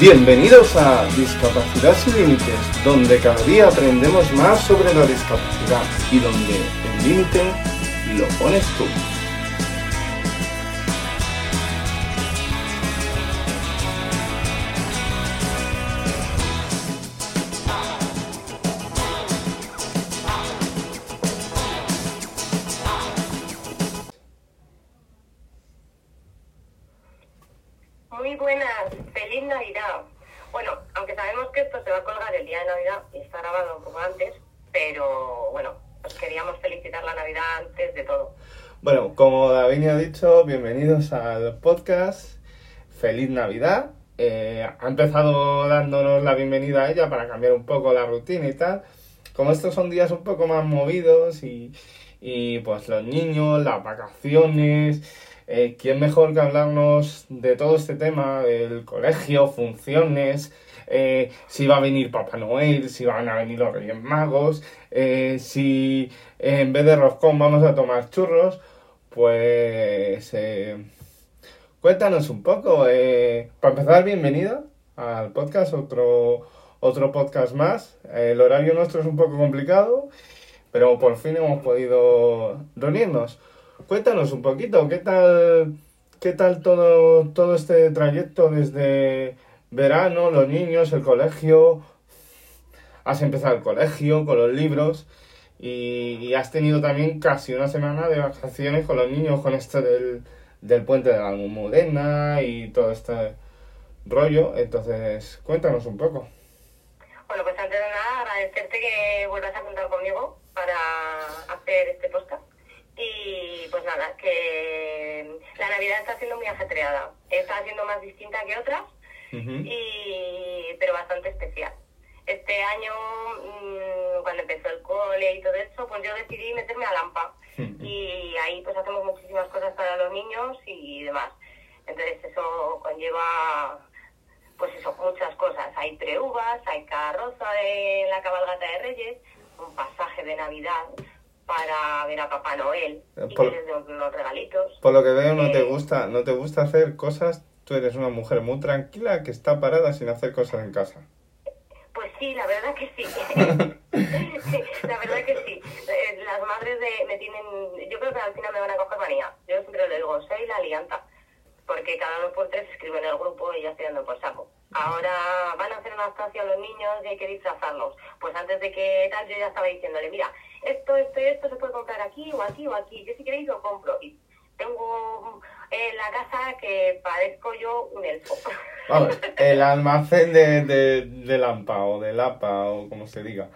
Bienvenidos a Discapacidad sin Límites, donde cada día aprendemos más sobre la discapacidad y donde el límite lo pones tú. Bienvenidos al podcast. Feliz Navidad. Eh, ha empezado dándonos la bienvenida a ella para cambiar un poco la rutina y tal. Como estos son días un poco más movidos y, y pues los niños, las vacaciones, eh, ¿quién mejor que hablarnos de todo este tema, del colegio, funciones, eh, si va a venir Papá Noel, si van a venir los Reyes Magos, si en vez de roscón vamos a tomar churros? Pues eh, cuéntanos un poco. eh, para empezar, bienvenida al podcast, otro, otro podcast más. El horario nuestro es un poco complicado, pero por fin hemos podido reunirnos. Cuéntanos un poquito, ¿qué tal, qué tal todo, todo este trayecto desde verano, los niños, el colegio? Has empezado el colegio con los libros y, y has tenido también casi una semana de vacaciones con los niños con esto del, del puente de la Almudena y todo este rollo. Entonces, cuéntanos un poco. Bueno, pues antes de nada agradecerte que vuelvas a contar conmigo para hacer este podcast. Y pues nada, que la Navidad está siendo muy ajetreada. Está siendo más distinta que otras, y, pero bastante especial. Este año, cuando empezó el cole y todo eso, pues yo decidí meterme a Lampa. Y ahí pues hacemos muchísimas cosas para los niños y demás. Entonces eso conlleva, pues eso, muchas cosas. Hay preuvas, hay carroza en la cabalgata de Reyes, un pasaje de Navidad para ver a Papá Noel y Por- que les unos regalitos. Por lo que veo no te Eh, gusta, no te gusta hacer cosas. Tú eres una mujer muy tranquila que está parada sin hacer cosas en casa. Pues sí, la verdad que sí. la verdad que sí. Eh, Las madres de, me tienen, yo creo que al final me van a coger manía. Yo siempre lo digo, soy la alianta. Porque cada dos por tres escribo en el grupo y ya estoy dando por saco. Ahora van a hacer una estancia a los niños y hay que disfrazarlos. Pues antes de que tal, yo ya estaba diciéndole, mira, esto, esto y esto se puede comprar aquí o aquí o aquí. Yo si queréis lo compro. Y tengo en la casa que parezco yo un elfo. Vamos, el almacén de, de, de Lampa o de Lapa o como se diga.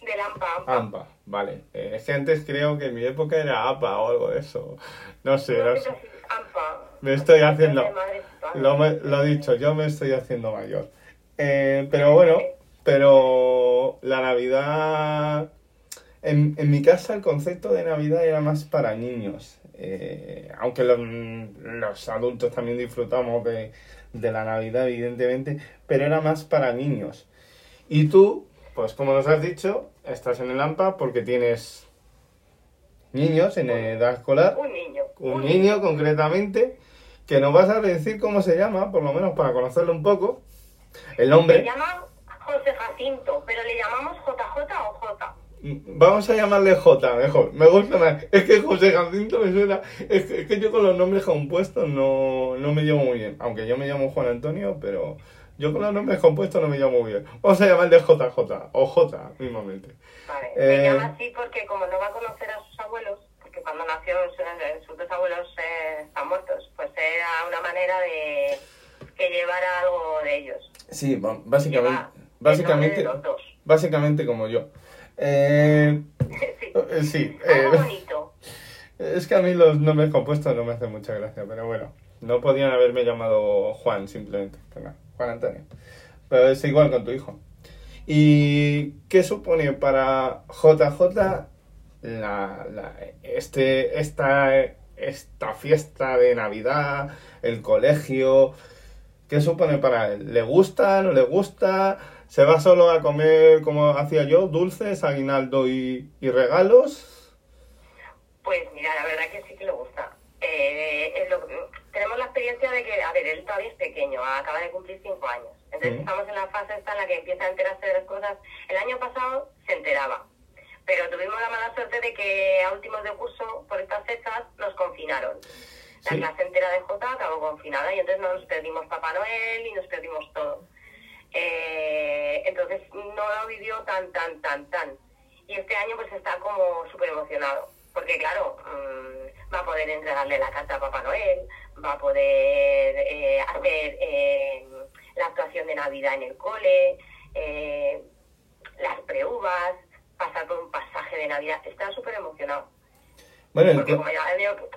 De lampa. Ampa, vale. Eh, es que antes creo que en mi época era APA o algo de eso. No sé, No, sé. ampa. Me estoy haciendo... España. Lo, lo dicho, yo me estoy haciendo mayor. Eh, pero bueno, pero la Navidad... En, en mi casa el concepto de Navidad era más para niños. Eh, aunque los, los adultos también disfrutamos de, de la Navidad, evidentemente, pero era más para niños. Y tú, pues como nos has dicho, estás en el AMPA porque tienes niños en edad escolar Un niño. un niño concretamente que nos vas a decir cómo se llama, por lo menos para conocerlo un poco. El Se nombre, llama José Jacinto, pero le llamamos JJ o J. vamos a llamarle J, mejor. Me gusta más. Es que José Jacinto me suena. Es que, es que yo con los nombres compuestos no, no me llevo muy bien. Aunque yo me llamo Juan Antonio, pero yo con los nombres compuestos no me llamo muy bien. Vamos a llamarle JJ o J mismamente. Vale. Eh. Se llama así porque como no va a conocer a sus abuelos, porque cuando nació sus, dos abuelos eh, están muertos, pues era una manera de que llevara algo de ellos. Sí, Lleva básicamente, básicamente, básicamente como yo. Eh, sí. eh, sí, eh, bonito. Es que a mí los nombres compuestos no me hacen mucha gracia, pero bueno, no podían haberme llamado Juan simplemente, nada, Juan Antonio. Pero es igual con tu hijo. ¿Y qué supone para JJ la, la- este, esta, esta fiesta de Navidad, el colegio? ¿Qué supone para él? ¿Le gusta? ¿No le gusta? ¿Se va solo a comer como hacía yo, dulces, aguinaldo y, y regalos? Pues mira, la verdad que sí que le gusta. Eh, lo- tenemos la experiencia de que, a ver, él todavía es pequeño, acaba de cumplir cinco años. Entonces Mm. estamos en la fase esta en la que empieza a enterarse de las cosas. El año pasado se enteraba, pero tuvimos la mala suerte de que a últimos de curso, por estas fechas, nos confinaron. La Sí. clase entera de J acabó confinada y entonces nos perdimos Papá Noel y nos perdimos todo. Eh, entonces no lo vivió tan, tan, tan, tan. Y este año pues está como súper emocionado. Porque claro, mm, va a poder entregarle la carta a Papá Noel, va a poder eh, hacer eh, la actuación de Navidad en el cole, eh, las preuvas, pasar por un pasaje de Navidad. Está súper emocionado. Bueno, Porque co- como ya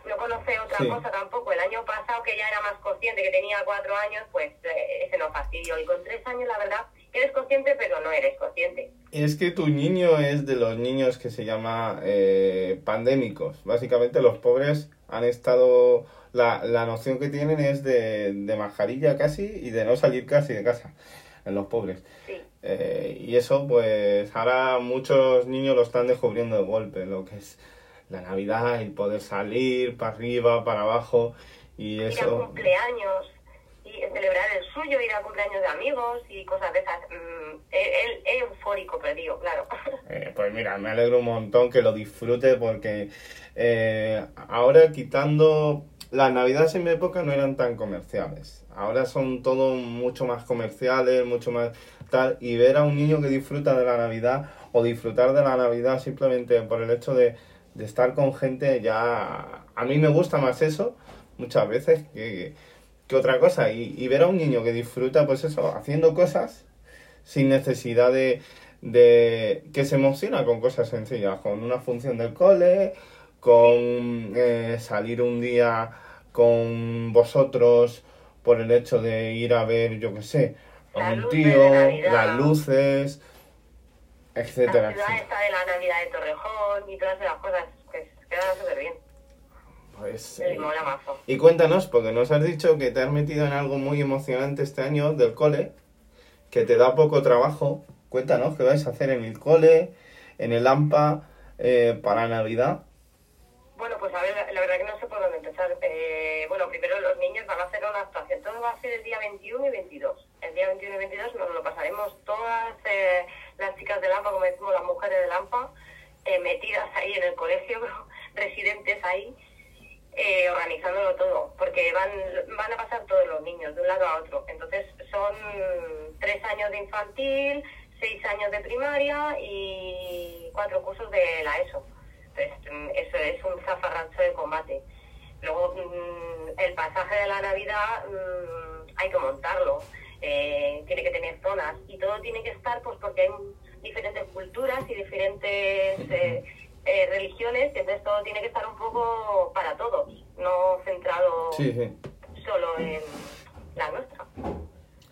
no conoce otra Sí. cosa tampoco, el año pasado que ya era más consciente, que tenía cuatro años, pues eh, ese no fastidió. Y con tres años, la verdad, eres consciente, pero no eres consciente. Y es que tu niño es de los niños que se llama eh, pandémicos. Básicamente los pobres han estado... La, la noción que tienen es de, de mascarilla casi y de no salir casi de casa en los pobres. Sí. Eh, y eso pues ahora muchos niños lo están descubriendo de golpe, lo que es la Navidad, el poder salir para arriba, para abajo y Ir a eso... cumpleaños, y celebrar el suyo, ir a cumpleaños de amigos y cosas de esas. Mm, él, él eufórico perdido, claro. Eh, pues mira, me alegro un montón que lo disfrute porque eh, ahora quitando las navidades en mi época no eran tan comerciales. Ahora son todo mucho más comerciales, mucho más tal. Y ver a un niño que disfruta de la Navidad o disfrutar de la Navidad simplemente por el hecho de, de estar con gente ya... A mí me gusta más eso muchas veces que, que otra cosa. Y, y ver a un niño que disfruta pues eso, haciendo cosas sin necesidad de, de que se emociona con cosas sencillas, con una función del cole, con eh, salir un día con vosotros por el hecho de ir a ver, yo qué sé, a un tío, las luces, La etcétera. ciudad etcétera. esta de la Navidad de Torrejón y todas esas cosas, pues quedan súper bien. Pues, eh, y cuéntanos, porque nos has dicho que te has metido en algo muy emocionante este año del cole, que te da poco trabajo. Cuéntanos qué vais a hacer en el cole, en el AMPA, eh, para Navidad. Bueno, pues a ver, la, la verdad que no sé por dónde empezar. Eh, bueno, primero los niños van a hacer una actuación. Todo va a ser el día 21 y 22. El día 21 y 22 nos lo pasaremos todas eh, las chicas del AMPA, como decimos las mujeres del AMPA, eh, metidas ahí en el colegio, residentes ahí, eh, organizándolo todo. Porque van, van a pasar todos los niños de un lado a otro. Entonces son tres años de infantil, seis años de primaria y cuatro cursos de la ESO. Entonces, mm, eso es un zafarrancho de combate. Luego, mm, el pasaje de la Navidad mm, hay que montarlo, eh, tiene que tener zonas y todo tiene que estar, pues porque hay diferentes culturas y diferentes eh, eh, religiones, y entonces todo tiene que estar un poco para todos, no centrado Sí, sí, solo en la nuestra.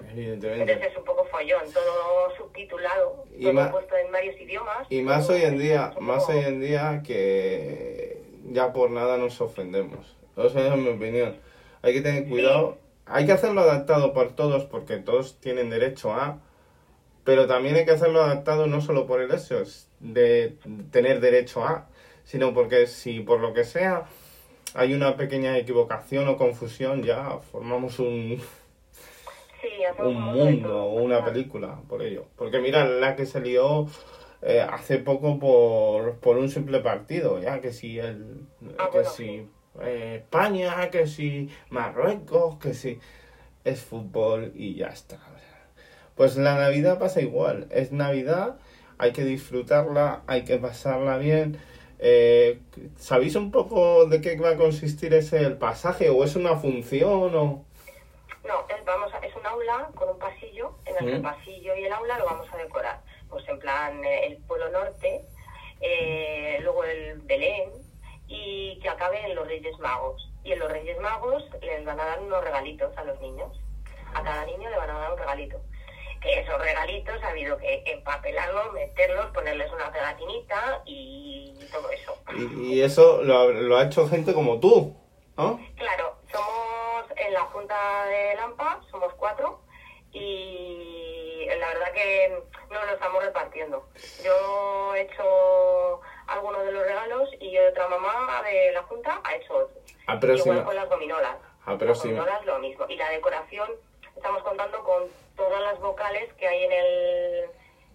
evidentemente. Entonces es un poco follón, todo subtitulado, Y todo puesto en varios idiomas. Y más hoy en día, más poco- hoy en día que ya por nada nos ofendemos. Esa es mi opinión. Hay que tener cuidado. Hay que hacerlo adaptado por todos porque todos tienen derecho a... Pero también hay que hacerlo adaptado no solo por el hecho de tener derecho a, sino porque si por lo que sea hay una pequeña equivocación o confusión, ya formamos un, Sí, un mundo o una película por ello. Porque mira, la que se lió eh, hace poco por, por un simple partido, ya que si el Ah, que bueno, si. Eh, España, que si Marruecos, que si es fútbol y ya está. Pues la Navidad pasa igual, es Navidad, hay que disfrutarla, hay que pasarla bien. Eh, ¿Sabéis un poco de qué va a consistir ese el pasaje o es una función o...? No, es, vamos a- es un aula con un pasillo, en el Mm. pasillo y el aula lo vamos a decorar. Pues en plan eh, el Polo Norte, eh, luego el Belén y que acabe en los Reyes Magos. Y en los Reyes Magos les van a dar unos regalitos a los niños. A cada niño le van a dar un regalito. Que esos regalitos ha habido que empapelarlos, meterlos, ponerles una pegatinita y todo eso. Y, y eso lo, ha- lo ha hecho gente como tú, ¿no? Claro, somos en la Junta de Lampa, somos cuatro y la verdad que nos lo estamos repartiendo. Yo he hecho algunos de los regalos y otra mamá de la Junta ha hecho otro. Aproxima- Igual con las gominolas. Aproxima- Las gominolas lo mismo. Y la decoración estamos contando con todas las vocales que hay en el,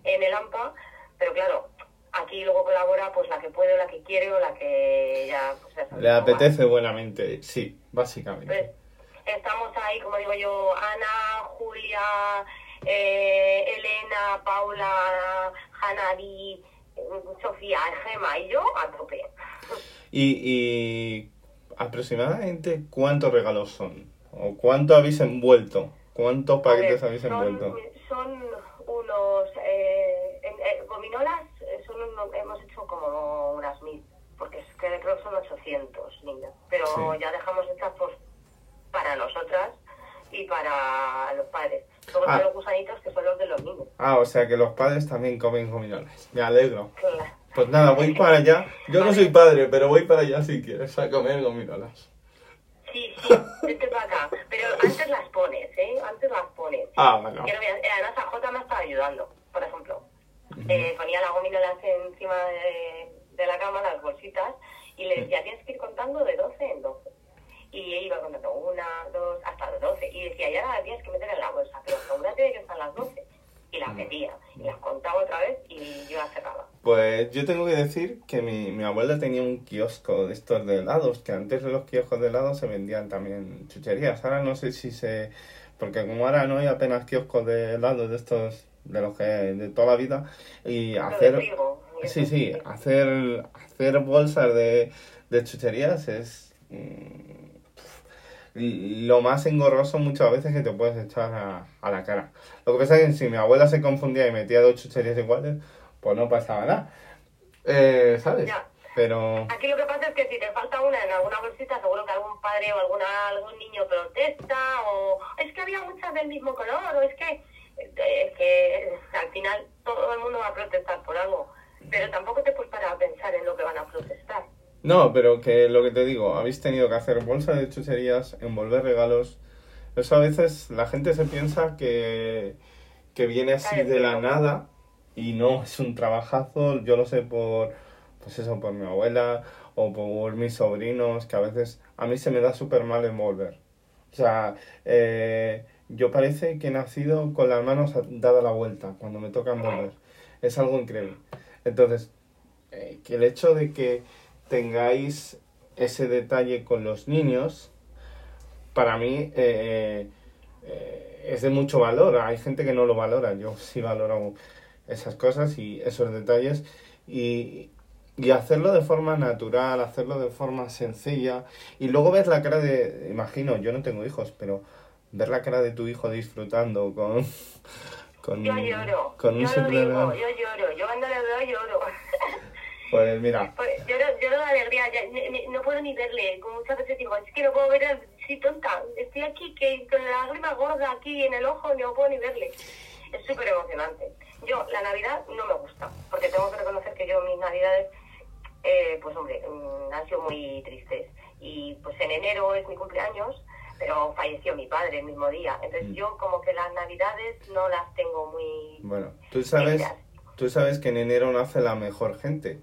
en el AMPA, pero claro, aquí luego colabora pues la que puede o la que quiere o la que ya... Pues, Le apetece buenamente, sí, básicamente. Pues, estamos ahí, como digo yo, Ana, Julia, eh, Elena, Paula, Hanari, Sofía, Gema y yo a tope. Y, y aproximadamente cuántos regalos son? ¿O cuánto habéis envuelto? ¿Cuántos paquetes ver, habéis son, envuelto? son unos... Eh, en- eh, gominolas eh, son uno- hemos hecho como unas mil, porque es que creo que son 800 niños. Pero Sí. ya dejamos estas para nosotras y para los padres. Luego Ah. los gusanitos que son los de los niños. Ah, o sea que los padres también comen gominolas. Me alegro. Claro. Pues nada, voy para allá. Yo no soy padre, pero voy para allá si quieres a comer gominolas. Sí, sí, vete para acá. Pero antes las pones, ¿eh? Antes las pones. Ah, bueno. Veas- eh, Además, a Jota me estaba ayudando, por ejemplo. Eh, ponía las gominolas encima de, de la cama, las bolsitas, y le decía, tienes que ir contando de 12 en 12. Y iba contando una, dos, hasta las 12. Y decía, ya las tienes que meter en la bolsa, pero asegúrate de que están las 12. Y las metía, y las contaba otra vez, y yo las cerraba. Pues yo tengo que decir que mi, mi abuela tenía un kiosco de estos de helados, que antes de los kioscos de helados se vendían también chucherías. Ahora no sé si se... Porque como ahora no hay apenas kioscos de helados de estos, de los que de toda la vida, y hacer... Sí, sí, hacer, hacer bolsas de, de chucherías es mm, lo más engorroso muchas veces que te puedes echar a, a la cara. Lo que pasa es que si mi abuela se confundía y metía dos chucherías iguales, pues no pasaba nada. Eh, ¿Sabes? Ya. Pero... Aquí lo que pasa es que si te falta una en alguna bolsita, seguro que algún padre o alguna, algún niño protesta, o es que había muchas del mismo color, o es que, eh, es que al final todo el mundo va a protestar por algo. Pero tampoco te puedes parar a pensar en lo que van a protestar. No, pero que lo que te digo, habéis tenido que hacer bolsas de chucherías, envolver regalos. Eso a veces la gente se piensa que, que viene así de la nada y no, es un trabajazo, yo lo sé por, pues eso, por mi abuela o por mis sobrinos, que a veces a mí se me da súper mal envolver. O sea, eh, yo parece que he nacido con las manos dadas la vuelta cuando me toca envolver. Es algo increíble. Entonces, eh, que el hecho de que tengáis ese detalle con los niños, para mí eh, eh, es de mucho valor. Hay gente que no lo valora. Yo sí valoro esas cosas y esos detalles. Y, y hacerlo de forma natural, hacerlo de forma sencilla. Y luego ves la cara de, imagino, yo no tengo hijos, pero ver la cara de tu hijo disfrutando con... con Yo lloro, con un yo lo digo, regalo. yo lloro, yo cuando le veo lloro. Pues mira, Pues lloro, lloro de alegría, ya, ni- ni- no puedo ni verle, como muchas veces digo, es que no puedo ver, sí tonta, estoy aquí que con la lágrima gorda aquí en el ojo, no puedo ni verle. Es súper emocionante. Yo, la Navidad no me gusta, porque tengo que reconocer que yo mis Navidades, eh, pues hombre, mm, han sido muy tristes. Y pues en enero es mi cumpleaños, pero falleció mi padre el mismo día. Entonces Mm. yo como que las Navidades no las tengo muy... bueno, tú sabes, tú sabes que en enero nace la mejor gente.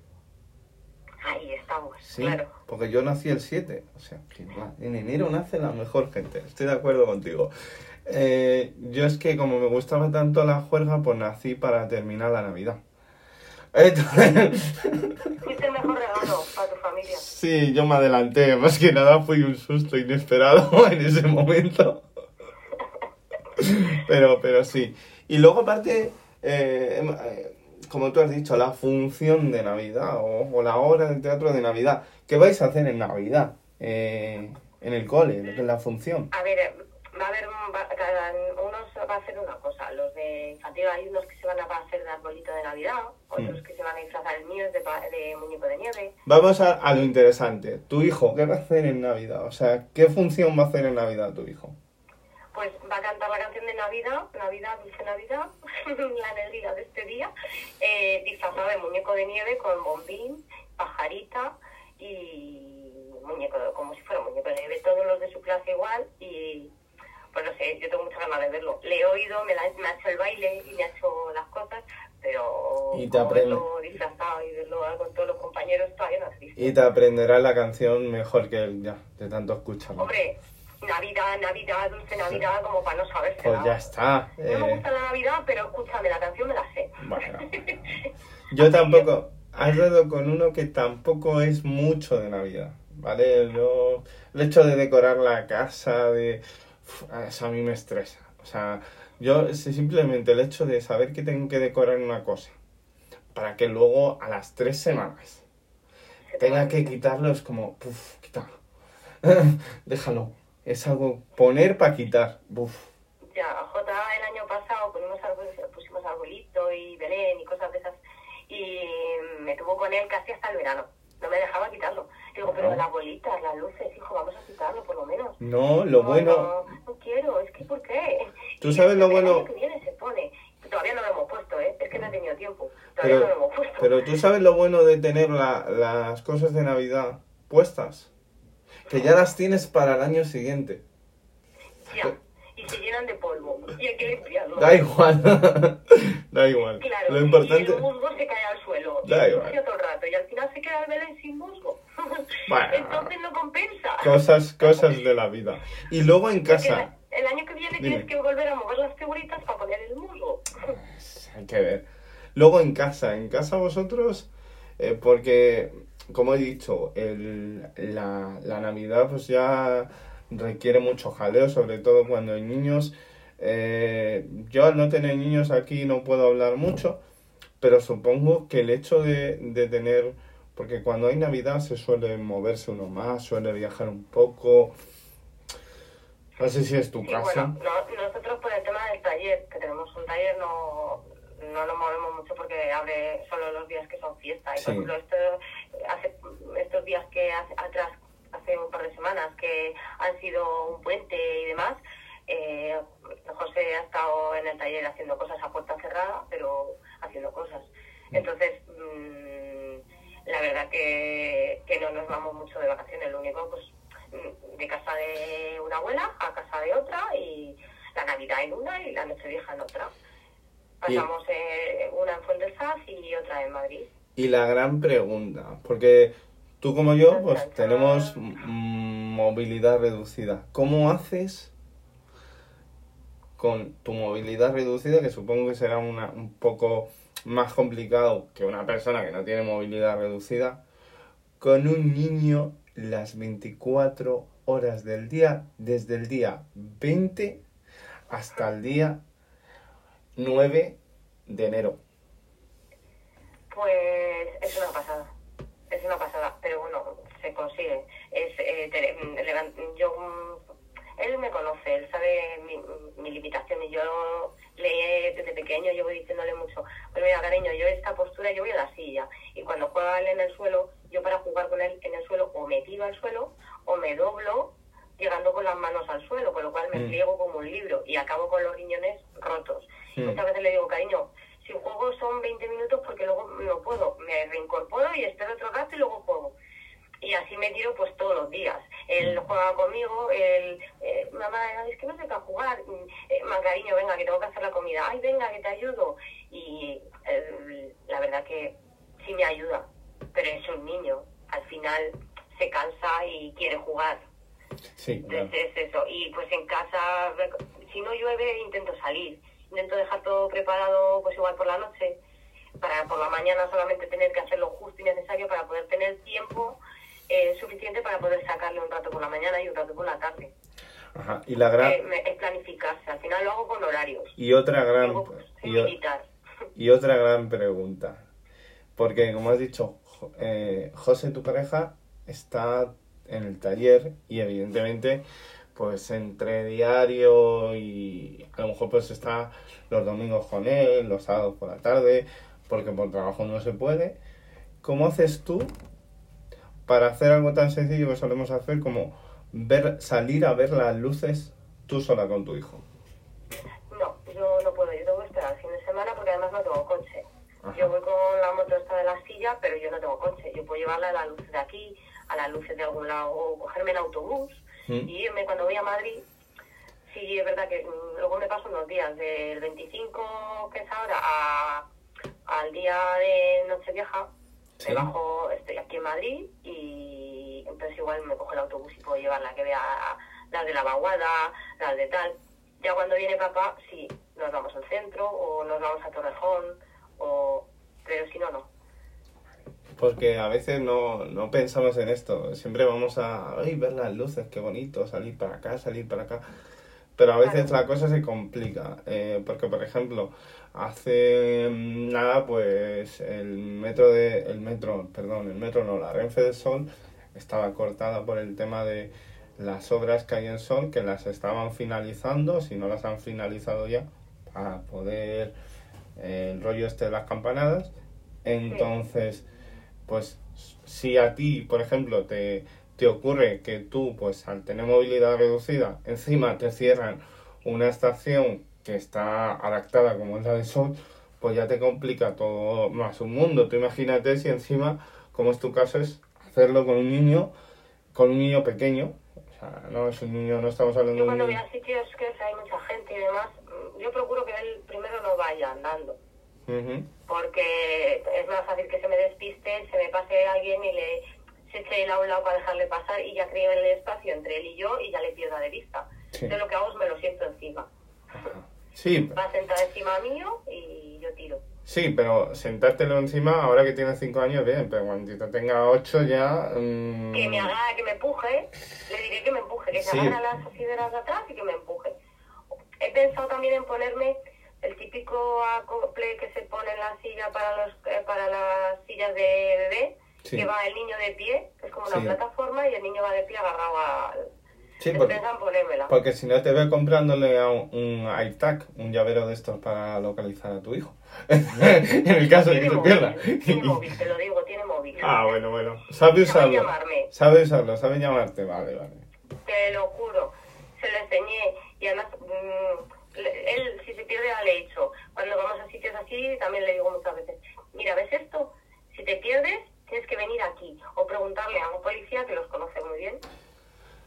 Ahí estamos, Sí, claro. porque yo nací el 7, o sea, en enero nace la mejor gente, estoy de acuerdo contigo. Eh, yo es que como me gustaba tanto la juerga, pues nací para terminar la Navidad. Entonces, Fuiste el mejor regalo para tu familia. sí, yo me adelanté, más que nada fui un susto inesperado en ese momento. Pero, pero sí. Y luego aparte, eh, em- eh, como tú has dicho, la función de Navidad o, o la obra del teatro de Navidad. ¿Qué vais a hacer en Navidad? Eh, en el cole, lo que es la función. A ver, va a haber, un- va- cada unos va a hacer una cosa. Los de infantil hay unos que se van a hacer de arbolito de Navidad, otros Mm. que se van a disfrazar el mío es de, de muñeco de nieve. Vamos a, a lo interesante. Tu hijo, ¿qué va a hacer en Navidad? O sea, ¿qué función va a hacer en Navidad tu hijo? Pues va a cantar la canción de Navidad, Navidad, dulce Navidad, la alegría de este día, eh, disfrazado de muñeco de nieve con bombín, pajarita y muñeco, como si fuera muñeco de nieve, todos los de su clase igual y pues no sé, yo tengo muchas ganas de verlo. Le he oído, me, la- me ha hecho el baile y me ha hecho las cosas, pero Y te verlo disfrazado y verlo con todos los compañeros todavía no es. Y te aprenderás la canción mejor que él ya, de tanto escucharla. Hombre, Navidad Navidad, Dulce Navidad, como para no saberse. Pues ya está. No me eh, gusta la Navidad, pero escúchame, la canción me la sé. Bueno. Yo tampoco. Has dado con uno que tampoco es mucho de Navidad, ¿vale? Yo, el hecho de decorar la casa, de. Eso a mí me estresa. O sea, yo simplemente el hecho de saber que tengo que decorar una cosa para que luego a las tres semanas tenga que quitarlo es como, puf, quítalo. Déjalo. Es algo poner para quitar. Uf. Ya, J el año pasado pusimos, pusimos arbolito y Belén y cosas de esas y me tuvo con él casi hasta el verano. No me dejaba quitarlo. Digo, pero No. las bolitas, las luces, hijo, vamos a quitarlo por lo menos. No, lo No, bueno. No, no quiero, es que ¿por qué? ¿Tú Y sabes lo el bueno? año que viene se pone. Todavía no lo hemos puesto, ¿eh? Es que no he tenido tiempo. Todavía Pero, no lo hemos puesto. pero tú sabes lo bueno de tener la- las cosas de Navidad puestas. Que ya las tienes para el año siguiente. Ya. Y se llenan de polvo. Y hay que limpiarlo. Da igual. da igual. Claro, Lo importante. y el musgo se cae al suelo. Da igual. todo el rato. Y al final se queda el Belén sin musgo. Bueno. Entonces no compensa. Cosas, cosas de la vida. Y luego en casa. el, el año que viene Dime. tienes que volver a mover las figuritas para poner el musgo. Hay que ver. Luego en casa. En casa vosotros. eh, porque, como he dicho, el, la, la Navidad pues ya requiere mucho jaleo, sobre todo cuando hay niños. Eh, yo al no tener niños aquí no puedo hablar mucho, pero supongo que el hecho de, de tener, porque cuando hay Navidad se suele moverse uno más, suele viajar un poco. No sé si es tu Sí, bueno, no- nosotros por el tema del taller, que tenemos un taller, no, no nos movemos mucho porque abre solo los días que son fiesta. Y Sí. por ejemplo, esto, hace, estos días que hace, atrás, hace un par de semanas, que han sido un puente y demás, eh, José ha estado en el taller haciendo cosas a puerta cerrada, pero haciendo cosas. Entonces, mm, la verdad que, que no nos vamos mucho de vacaciones, lo único, pues, mm, de casa de una abuela a casa de otra y la Navidad en una y la Nochevieja en otra. Pasamos eh, una en Fuentesaz y otra en Madrid. Y la gran pregunta, porque tú como yo, pues tenemos movilidad reducida. ¿Cómo haces con tu movilidad reducida, que supongo que será una, un poco más complicado que una persona que no tiene movilidad reducida, con un niño las 24 horas del día, desde el día 20 hasta el día 9 de enero? Pues es una pasada, es una pasada, pero bueno, se consigue. Es, eh, te- mm, levan- yo, mm, él me conoce, él sabe mi, mi limitación y yo le desde pequeño llevo diciéndole mucho, pues mira cariño, yo esta postura yo voy a la silla y cuando juega él en el suelo, yo para jugar con él en el suelo o me tiro al suelo o me doblo llegando con las manos al suelo, con lo cual me Mm. pliego como un libro y acabo con los riñones rotos. Mm. Muchas veces le digo, cariño, si juego son 20 minutos porque luego no puedo, me reincorporo y espero otro rato y luego juego. Y así me tiro pues todos los días. Él juega conmigo, él, eh, mamá, es que no sé qué jugar, Mm, eh, más cariño, venga, que tengo que hacer la comida, ay, venga, que te ayudo. Y eh, la verdad que sí me ayuda, pero es un niño, al final se cansa y quiere jugar. Sí, claro. Entonces es eso. Y pues en casa, si no llueve, intento salir. Intento dejar todo preparado, pues igual por la noche, para por la mañana solamente tener que hacer lo justo y necesario para poder tener tiempo eh, suficiente para poder sacarle un rato por la mañana y un rato por la tarde. Ajá. Y la gran... Eh, me- es planificarse. Al final lo hago con horarios. Y otra gran... Luego, pues, soy y o- militar. Y otra gran pregunta. Jo- eh, José, tu pareja, está en el taller y evidentemente, pues entre diario y a lo mejor pues está los domingos con él, los sábados por la tarde, porque por trabajo no se puede. ¿Cómo haces tú para hacer algo tan sencillo que solemos hacer como ver, salir a ver las luces tú sola con tu hijo? No, yo no puedo. Yo tengo que esperar el fin de semana porque además no tengo coche. Ajá. Yo voy con la moto esta de la silla, pero yo no tengo coche. Yo puedo llevarla a las luces de aquí, a las luces de algún lado, o cogerme el autobús Mm. y irme cuando voy a Madrid. Sí, es verdad que mm, luego me paso unos días, del 25, que es ahora, a, al día de Nochevieja, Sí. me bajo, estoy aquí en Madrid y entonces igual me cojo el autobús y puedo llevarla, que vea las de la vaguada, las de tal. Ya cuando viene papá, sí, nos vamos al centro o nos vamos a Torrejón, o... pero si no, no. Porque a veces no, no pensamos en esto. Siempre vamos a ay, ver las luces, qué bonito, salir para acá, salir para acá. Pero a veces Claro. la cosa se complica. eh, porque, por ejemplo, hace mm, nada, pues el metro de. El metro, perdón, el metro no, la Renfe del Sol estaba cortada por el tema de las obras que hay en Sol, que las estaban finalizando, si no las han finalizado ya, para poder. El rollo este de las campanadas. Entonces pues si a ti, por ejemplo, te, te ocurre que tú, pues al tener movilidad reducida, encima te cierran una estación que está adaptada como es la de Sol, pues ya te complica todo más un mundo. Tú imagínate si encima, como es tu caso, es hacerlo con un niño, con un niño pequeño. O sea, no es un niño, no estamos hablando Yo de un cuando voy niño. a sitios que hay mucha gente y demás, yo procuro que él primero no vaya andando. Porque es más fácil que se me despiste, se me pase alguien y le se eche él a un lado para dejarle pasar y ya creo el espacio entre él y yo y ya le pierda de vista. Sí. Yo lo que hago es me lo siento encima. Sí, Va encima mío y yo tiro. Sí, pero sentártelo encima ahora que tiene 5 años, bien, pero cuando tenga 8 ya... mm, Que me haga, que me empuje, le diré que me empuje, que se Sí. agarre a las asideras de atrás y que me empuje. He pensado también en ponerme el típico acople que se pone en la silla para los eh, para las sillas de bebé, Sí. que va el niño de pie, que es como una Sí. plataforma, y el niño va de pie agarrado al... Sí, porque, porque si no te veo comprándole a un, un AirTag, un llavero de estos para localizar a tu hijo. en el caso de que se pierda. móvil, tiene móvil, te lo digo, tiene móvil. ah, bueno, bueno. Sabe usarlo. Sabe usarlo, sabe llamarte, vale, vale. Te lo juro, se lo enseñé y además mm, él si se pierde ya le he dicho, cuando vamos a sitios así también le digo muchas veces, mira, ¿ves esto? Si te pierdes tienes que venir aquí o preguntarle a un policía que los conoce muy bien.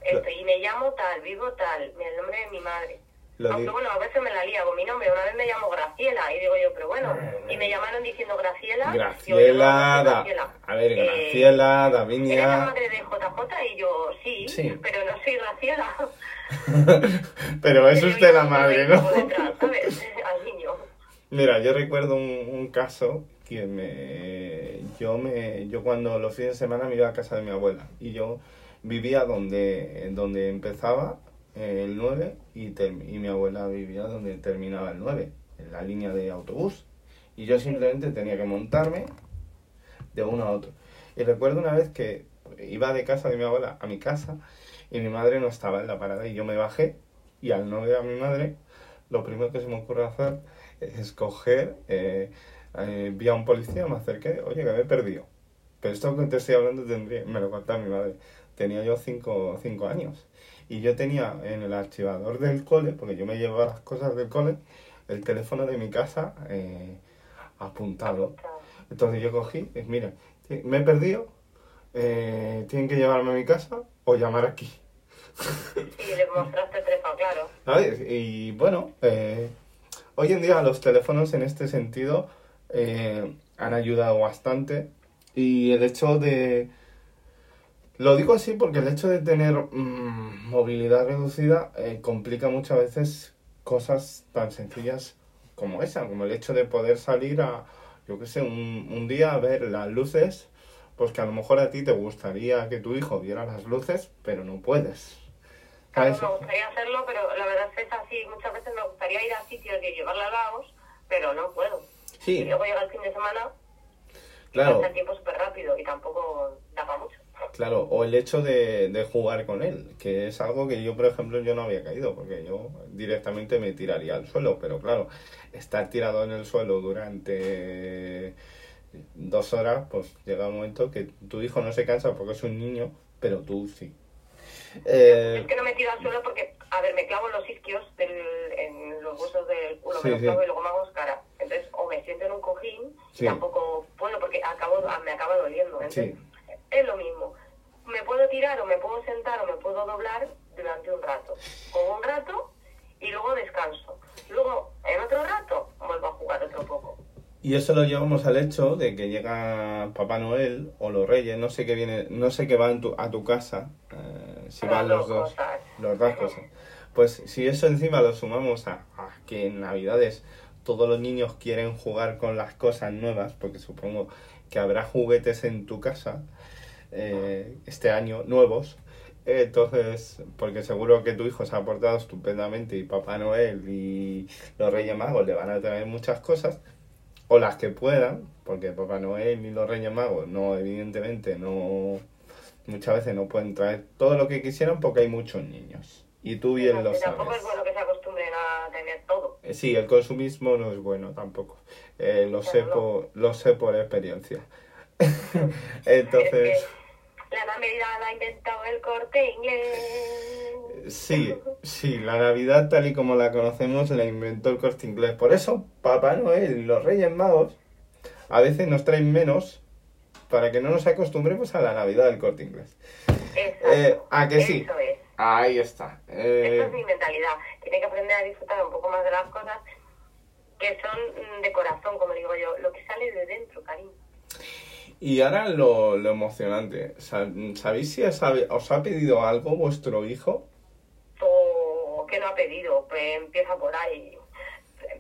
Esto, y me llamo tal, vivo tal, el nombre de mi madre. Lo Aunque bueno, a veces me la lía con mi nombre. Una vez me llamo Graciela y digo yo, pero bueno, y me llamaron diciendo Graciela. Graciela, a ver, Eh, Graciela, ¿Eres la Davinia... madre de JJ? Y yo, sí, Sí. pero no soy Graciela. pero es Pero usted yo la madre, ¿no? Mira, yo recuerdo un, un caso que me yo me yo cuando los fines de semana me iba a casa de mi abuela y yo vivía donde donde empezaba eh, el 9 y, term- y mi abuela vivía donde terminaba el 9 en la línea de autobús. Y yo simplemente tenía que montarme de uno a otro. Y recuerdo una vez que iba de casa de mi abuela a mi casa y mi madre no estaba en la parada y yo me bajé y al no ver a mi madre lo primero que se me ocurre hacer es coger, eh, eh, vi a un policía, me acerqué, oye, que me he perdido. Pero esto que te estoy hablando tendría, me lo contaba mi madre, tenía yo cinco, cinco años. Y yo tenía en el archivador del cole, porque yo me llevaba las cosas del cole, el teléfono de mi casa eh, apuntado. Entonces yo cogí, mira, me he perdido, eh, tienen que llevarme a mi casa o llamar aquí. Y le mostraste trepa, claro. ¿Sabes? Y bueno, eh, hoy en día los teléfonos en este sentido eh, han ayudado bastante y el hecho de... Lo digo así porque el hecho de tener mm, movilidad reducida eh, complica muchas veces cosas tan sencillas como esa, como el hecho de poder salir a, yo qué sé, un, un día a ver las luces, pues que a lo mejor a ti te gustaría que tu hijo viera las luces, pero no puedes. Claro, me gustaría hacerlo, pero la verdad es que es así. Muchas veces me gustaría ir a sitios y llevarla a Lagos, pero no puedo. Y Sí, luego llega el fin de semana claro. pasa el tiempo súper rápido y tampoco da para mucho. Claro, o el hecho de, de jugar con él, que es algo que yo, por ejemplo, yo no había caído, porque yo directamente me tiraría al suelo, pero claro, estar tirado en el suelo durante dos horas, pues llega un momento que tu hijo no se cansa porque es un niño, pero tú sí. Eh, Es que no me tiro al suelo porque, a ver, me clavo en los isquios del, en los huesos del culo, Sí, me los sí. clavo y luego me hago cara. Entonces, o me siento en un cojín, Sí. tampoco puedo porque acabo, me acaba doliendo. Entonces, Sí. es lo mismo. Me puedo tirar o me puedo sentar o me puedo doblar durante un rato. O un rato y luego descanso. Luego, en otro rato, vuelvo a jugar otro poco. Y eso lo llevamos al hecho de que llega Papá Noel o los Reyes, no sé qué viene, no sé qué va en tu- a tu casa, eh, si van los dos. cosas. Las dos cosas. Pues si eso encima lo sumamos a, a que en Navidades todos los niños quieren jugar con las cosas nuevas, porque supongo que habrá juguetes en tu casa eh, este año nuevos. Entonces, porque seguro que tu hijo se ha portado estupendamente y Papá Noel y los Reyes Magos le van a traer muchas cosas, o las que puedan, porque Papá Noel y los Reyes Magos no, evidentemente, no, muchas veces no pueden traer todo lo que quisieran porque hay muchos niños. Y tú bien lo Y tampoco sabes. es bueno que se acostumbren a tener todo. Eh, Sí, el consumismo no es bueno tampoco. Eh, lo, sé no. por, lo sé por experiencia. Es Entonces, la Navidad la ha inventado el corte inglés. sí, sí, la Navidad tal y como la conocemos la inventó el corte inglés. Por eso, Papá Noel y los Reyes Magos a veces nos traen menos para que no nos acostumbremos a la Navidad del corte inglés. Exacto. Eh, ¿a que sí? Eso es. Ahí está. Eh, es mi mentalidad. Tiene que aprender a disfrutar un poco más de las cosas que son de corazón, como digo yo. Lo que sale de dentro, cariño. Y ahora lo, lo emocionante. Sa- ¿Sabéis si os ha, os ha pedido algo vuestro hijo? O que no ha pedido, pues empieza por ahí.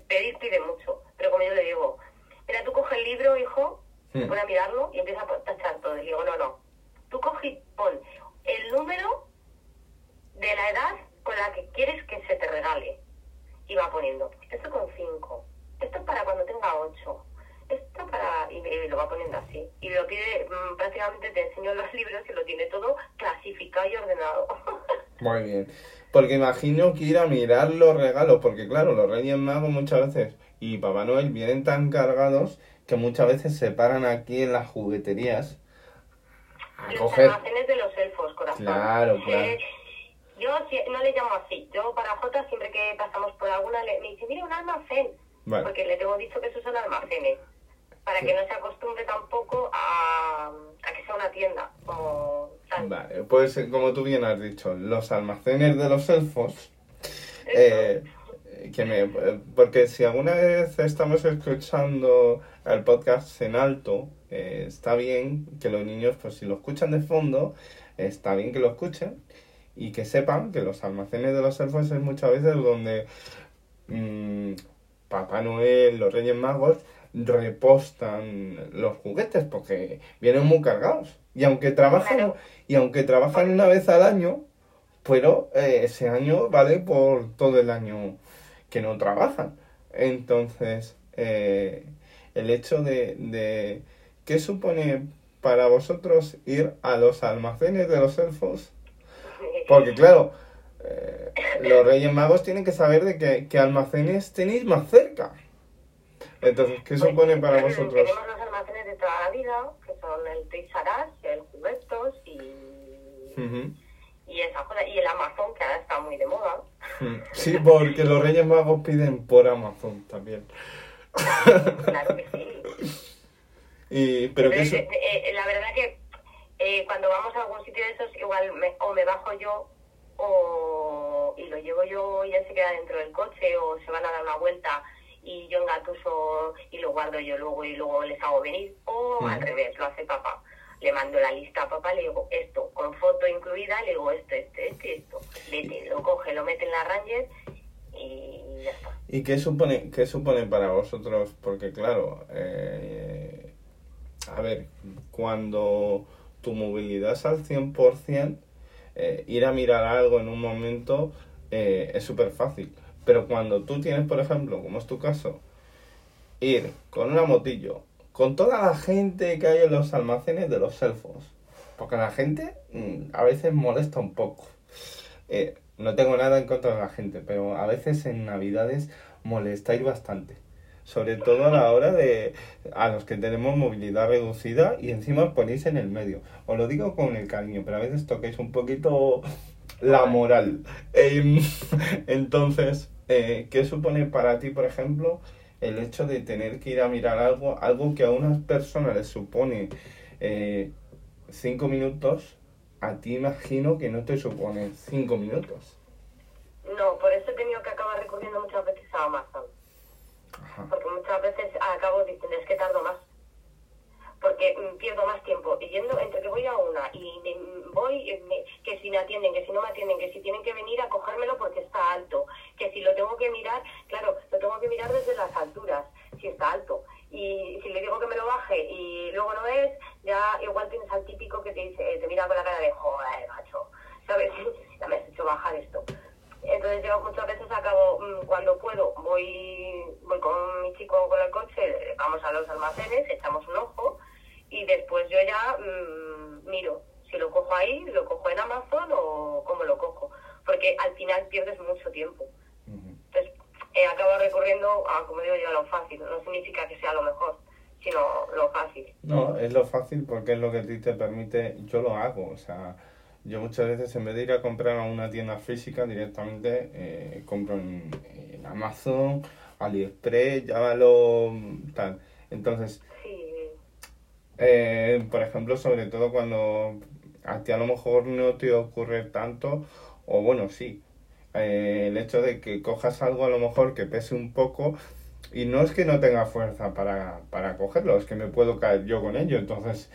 Pedir pide mucho. Pero como yo le digo, mira, tú coge el libro, hijo, Hmm. a mirarlo y empieza a tachar todo. Y digo, no, no. Tú coge y pon el número de la edad con la que quieres que se te regale. Y va poniendo, esto con cinco, esto para cuando tenga ocho, esto para... Y, y lo va poniendo así. Y lo pide, mm, prácticamente te enseño los libros y lo tiene todo clasificado y ordenado. Muy bien. Porque imagino que ir a mirar los regalos, porque claro, los Reyes Magos muchas veces y Papá Noel vienen tan cargados que muchas veces se paran aquí en las jugueterías a Los coger. almacenes de los elfos, corazón. Claro, claro. Eh, yo no le llamo así. Yo para Jota, siempre que pasamos por alguna, le, me dice, mira, un almacén. Vale. Porque le tengo dicho que esos son almacenes. Para Sí. que no se acostumbre tampoco a, a que sea una tienda. Como tal. Vale, pues eh, como tú bien has dicho, los almacenes de los elfos Eh, que me, eh, porque si alguna vez estamos escuchando el podcast en alto, eh, está bien que los niños, pues si lo escuchan de fondo, está bien que lo escuchen y que sepan que los almacenes de los elfos es muchas veces donde mm, Papá Noel, los Reyes Magos repostan los juguetes porque vienen muy cargados. Y aunque trabajan, Claro. y aunque trabajan una vez al año, pero eh, ese año vale por todo el año que no trabajan. Entonces, eh, el hecho de, de... ¿Qué supone para vosotros ir a los almacenes de los elfos? Porque claro, eh, los Reyes Magos tienen que saber de qué, qué almacenes tenéis más cerca. Entonces, ¿qué supone para vosotros? Tenemos los almacenes de toda la vida, que son el Us, el Juguetos y, Ujú. y esa cosa. Y el Amazon, que ahora está muy de moda. Mm. Sí, porque los Reyes Magos piden por Amazon también. Claro que sí. Y, pero que eso... eh, eh, la verdad que eh, cuando vamos a algún sitio de esos, igual me- o me bajo yo o, y lo llevo yo y él se queda dentro del coche o se van a dar una vuelta y yo engatuso y lo guardo yo luego y luego les hago venir o al revés, lo hace papá. Le mando la lista a papá, le digo esto, con foto incluida, le digo esto, esto, esto esto. Vete, lo coge, lo mete en la Ranger y ya está. ¿Y qué supone, qué supone para vosotros? Porque claro, eh, a ver, cuando tu movilidad es al 100%, eh, ir a mirar algo en un momento eh, es súper fácil. Pero cuando tú tienes, por ejemplo, como es tu caso, ir con una motillo, con toda la gente que hay en los almacenes de los elfos, porque la gente mm, a veces molesta un poco. Eh, no tengo nada en contra de la gente, pero a veces en Navidades molestáis bastante. Sobre todo a la hora de a los que tenemos movilidad reducida y encima os ponéis en el medio. Os lo digo con el cariño, pero a veces toquéis un poquito la moral. Em, entonces, eh, ¿qué supone para ti, por ejemplo, el hecho de tener que ir a mirar algo, algo que a unas personas les supone eh, cinco minutos, a ti imagino que no te supone cinco minutos. No, por eso he tenido que acabar recurriendo muchas veces a Amazon. Ajá. porque muchas veces acabo diciendo es que tardo más. Porque mm, pierdo más tiempo yendo entre que voy a una y me- voy, eh, que si me atienden, que si no me atienden, que si tienen que venir a cogérmelo porque está alto, que si lo tengo que mirar, claro, lo tengo que mirar desde las alturas, si está alto. Y si le digo que me lo baje y luego no es, ya igual tienes al típico que te dice, te mira con la cara de joder, macho, ¿sabes? Ya me has hecho bajar esto. Entonces yo muchas veces acabo, mm, cuando puedo, voy, voy con mi chico con el coche, vamos a los almacenes, echamos un ojo y después yo ya mm, miro si lo cojo ahí, lo cojo en Amazon o cómo lo cojo. Porque al final pierdes mucho tiempo. Entonces eh, acabo recurriendo a, como digo yo, a lo fácil. No significa que sea lo mejor, sino lo fácil. No, es lo fácil porque es lo que a ti te permite, yo lo hago, o sea, yo muchas veces en vez de ir a comprar a una tienda física directamente eh, compro en, en Amazon, AliExpress, llámalo tal. Entonces, eh, por ejemplo, sobre todo cuando a ti a lo mejor no te ocurre tanto, o bueno, sí, eh, el hecho de que cojas algo a lo mejor que pese un poco y no es que no tenga fuerza para, para cogerlo, es que me puedo caer yo con ello, entonces...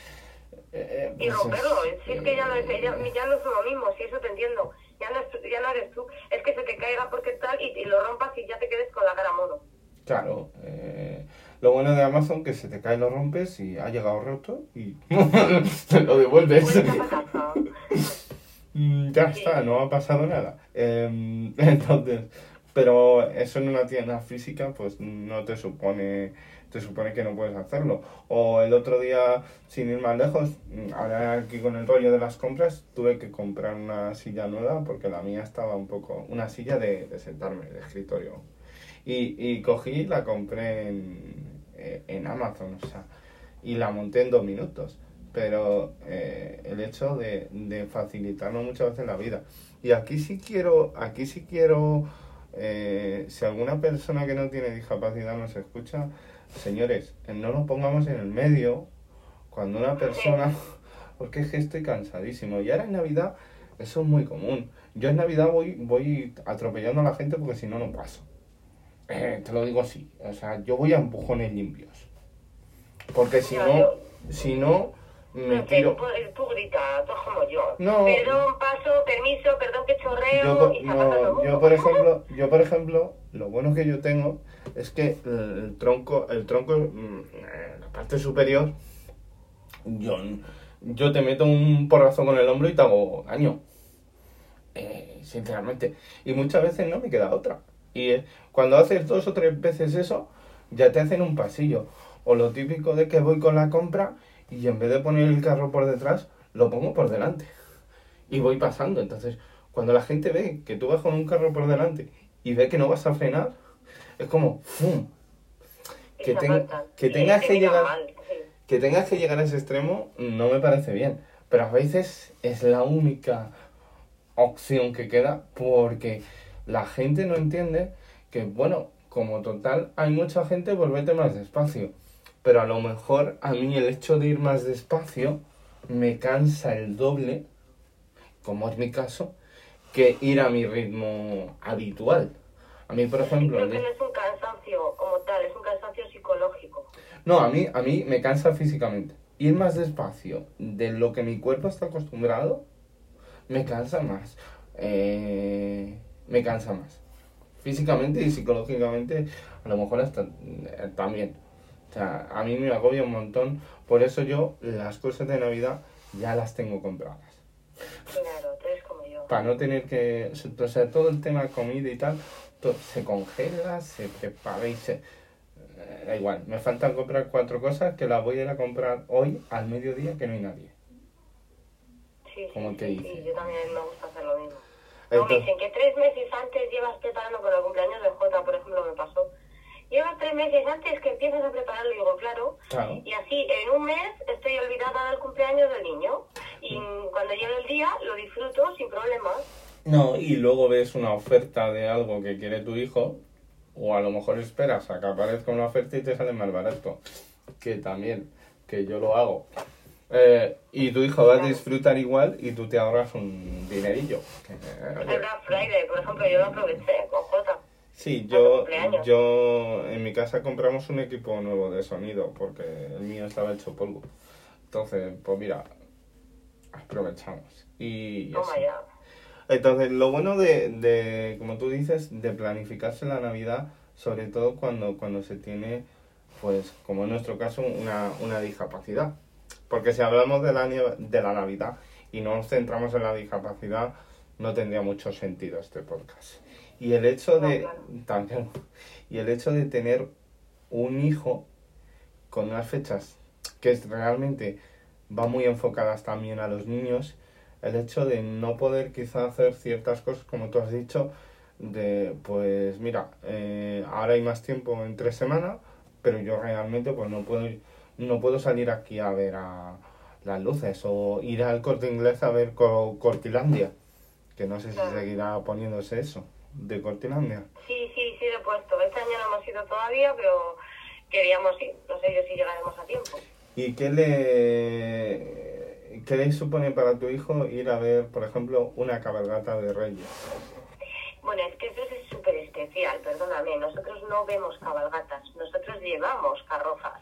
eh, y pues, romperlo. es- Si es que ya no, es, ya, ya no es lo mismo, si eso te entiendo. Ya no, es- ya no eres tú. Es que se te caiga porque tal y, y lo rompas y ya te quedes con la cara mono. Claro, eh, lo bueno de Amazon que se te cae lo rompes y ha llegado roto y lo devuelves. Casa. Mm, Ya está, no ha pasado nada. Em, entonces, pero eso en una tienda física, pues no te supone, te supone que no puedes hacerlo. O el otro día, sin ir más lejos, mm, ahora aquí con el rollo de las compras, tuve que comprar una silla nueva porque la mía estaba un poco, una silla de, de sentarme, de escritorio. Y, y cogí y la compré en, eh, en Amazon, o sea, y la monté en dos minutos. Pero eh, el hecho de, de facilitarnos muchas veces la vida. Y aquí sí quiero, aquí sí quiero, eh, si alguna persona que no tiene discapacidad nos escucha, señores, no nos pongamos en el medio cuando una persona, porque es que estoy cansadísimo. Y ahora en Navidad eso es muy común. Yo en Navidad voy, voy atropellando a la gente porque si no, no paso. Eh, te lo digo así. O sea, yo voy a empujones limpios. Porque si no, yo- si no, me tiro. tú, tú grita, tú como yo. No. Perdón, paso, permiso, perdón que chorreo Yo, y no, yo por ejemplo, yo por ejemplo, lo bueno que yo tengo es que el, el tronco, el tronco, mm, eh, la parte superior, yo, yo te meto un porrazo con el hombro y te hago daño. Eh, sinceramente. Y muchas veces no me queda otra. Y eh, cuando haces dos o tres veces eso, ya te hacen un pasillo. O lo típico de que voy con la compra y en vez de poner el carro por detrás, lo pongo por delante. Y voy pasando. Entonces, cuando la gente ve que tú vas con un carro por delante y ve que no vas a frenar, es como ¡fum! Que ten- que tengas te que llegar- que tengas que llegar a ese extremo no me parece bien. Pero a veces es la única opción que queda porque la gente no entiende que, bueno, como total hay mucha gente, pues vete más despacio. Pero a lo mejor a mí el hecho de ir más despacio me cansa el doble, como es mi caso, que ir a mi ritmo habitual. A mí, por ejemplo, Creo que no es un cansancio como tal, es un cansancio psicológico. No, a mí, a mí me cansa físicamente. Ir más despacio de lo que mi cuerpo está acostumbrado, me cansa más. Eh, me cansa más. Físicamente y psicológicamente, a lo mejor hasta eh, también. O sea, a mí me agobia un montón. Por eso yo las cosas de Navidad ya las tengo compradas. Claro, tú eres como yo. Para no tener que... O sea, todo el tema comida y tal, to- se congela, se prepara y se... eh, Da igual, me faltan comprar cuatro cosas que las voy a ir a comprar hoy al mediodía que no hay nadie. Sí, ¿Cómo sí, te sí, dice? sí, yo también me gusta hacer lo mismo. No, me Entonces, dicen que tres meses antes llevas preparando para el cumpleaños de Jota, por ejemplo, me pasó. Llevas tres meses antes que empiezas a prepararlo, y digo, claro. claro. Y así, en un mes, estoy olvidada del cumpleaños del niño. Y cuando llegue el día, lo disfruto sin problemas. No, y luego ves una oferta de algo que quiere tu hijo, o a lo mejor esperas a que aparezca una oferta y te sale más barato. Que también, que yo lo hago. Eh, y tu hijo va a disfrutar igual y tú te ahorras un dinerillo. Eh, El Black Friday, por ejemplo, yo lo aproveché con Jota. Sí, yo, yo en mi casa compramos un equipo nuevo de sonido porque el mío estaba hecho polvo. Entonces, pues mira, aprovechamos. Y. Entonces, lo bueno de, de, como tú dices, de planificarse la Navidad, sobre todo cuando, cuando se tiene, pues, como en nuestro caso, una, una discapacidad. Porque si hablamos de la, de la Navidad y no nos centramos en la discapacidad, no tendría mucho sentido este podcast. Y el hecho No, de claro. también, y el hecho de tener un hijo con unas fechas que es- realmente va muy enfocadas también a los niños, el hecho de no poder quizá hacer ciertas cosas, como tú has dicho, de pues mira, eh, ahora hay más tiempo en tres semanas, pero yo realmente pues no puedo ir- no puedo salir aquí a ver a las luces o ir al corte inglés a ver Co- Cortilandia, que no sé si Claro. seguirá poniéndose eso, de Cortilandia. Sí, sí, sí lo he puesto. Este año no hemos ido todavía, pero queríamos ir. No sé yo si llegaremos a tiempo. ¿Y qué le, qué le supone para tu hijo ir a ver, por ejemplo, una cabalgata de reyes? Bueno, es que eso es súper especial, perdóname. Nosotros no vemos cabalgatas, nosotros llevamos carrozas.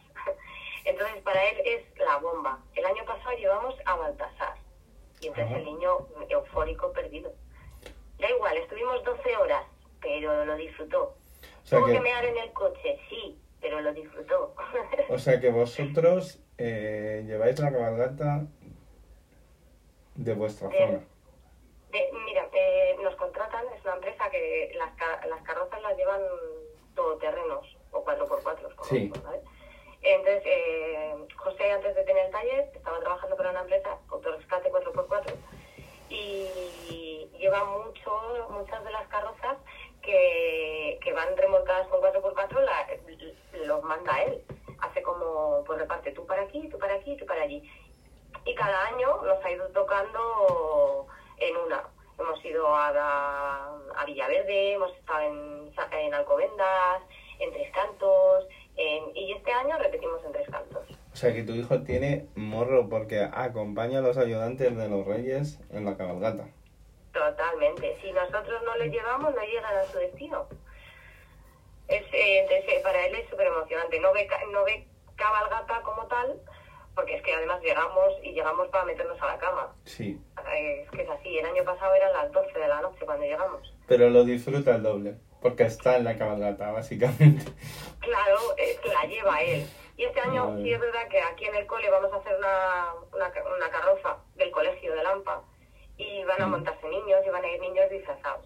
Entonces, para él es la bomba. El año pasado llevamos a Baltasar. Y entonces Ajá. el niño eufórico perdido. Da igual, estuvimos 12 horas, pero lo disfrutó. O sea Tuvo que que, mear en el coche, sí, pero lo disfrutó. o sea que vosotros eh, lleváis la cabalgata de vuestra De- zona. De- mira, eh, nos contratan, es una empresa que las, las carrozas las llevan todoterrenos o 4x4, como Sí. digo, ¿vale? Entonces, eh, José, antes de tener el taller, estaba trabajando para una empresa, Autorescate 4x4, y lleva mucho, muchas de las carrozas que, que van remolcadas con 4x4, la, los manda él. Hace como, pues reparte tú para aquí, tú para aquí, tú para allí. Y cada año nos ha ido tocando en una. Hemos ido a, la- a Villaverde, hemos estado en, en Alcobendas, en Tres Cantos, y este año repetimos en Tres Cantos. O sea que tu hijo tiene morro porque acompaña a los ayudantes de los reyes en la cabalgata. Totalmente. Si nosotros no les llevamos, no llegan a su destino. Es, eh, entonces, eh, para él es súper emocionante. No ve, no ve cabalgata como tal, porque es que además llegamos y llegamos para meternos a la cama. Sí, Eh, Es que es así. El año pasado eran las 12 de la noche cuando llegamos. pero lo disfruta el doble, porque está en la cabalgata, básicamente. Claro, es que la lleva él. Y este año Vale. sí es verdad que aquí en el cole vamos a hacer una, una, una carroza del colegio de Lampa y van a Mm. montarse niños y van a ir niños disfrazados.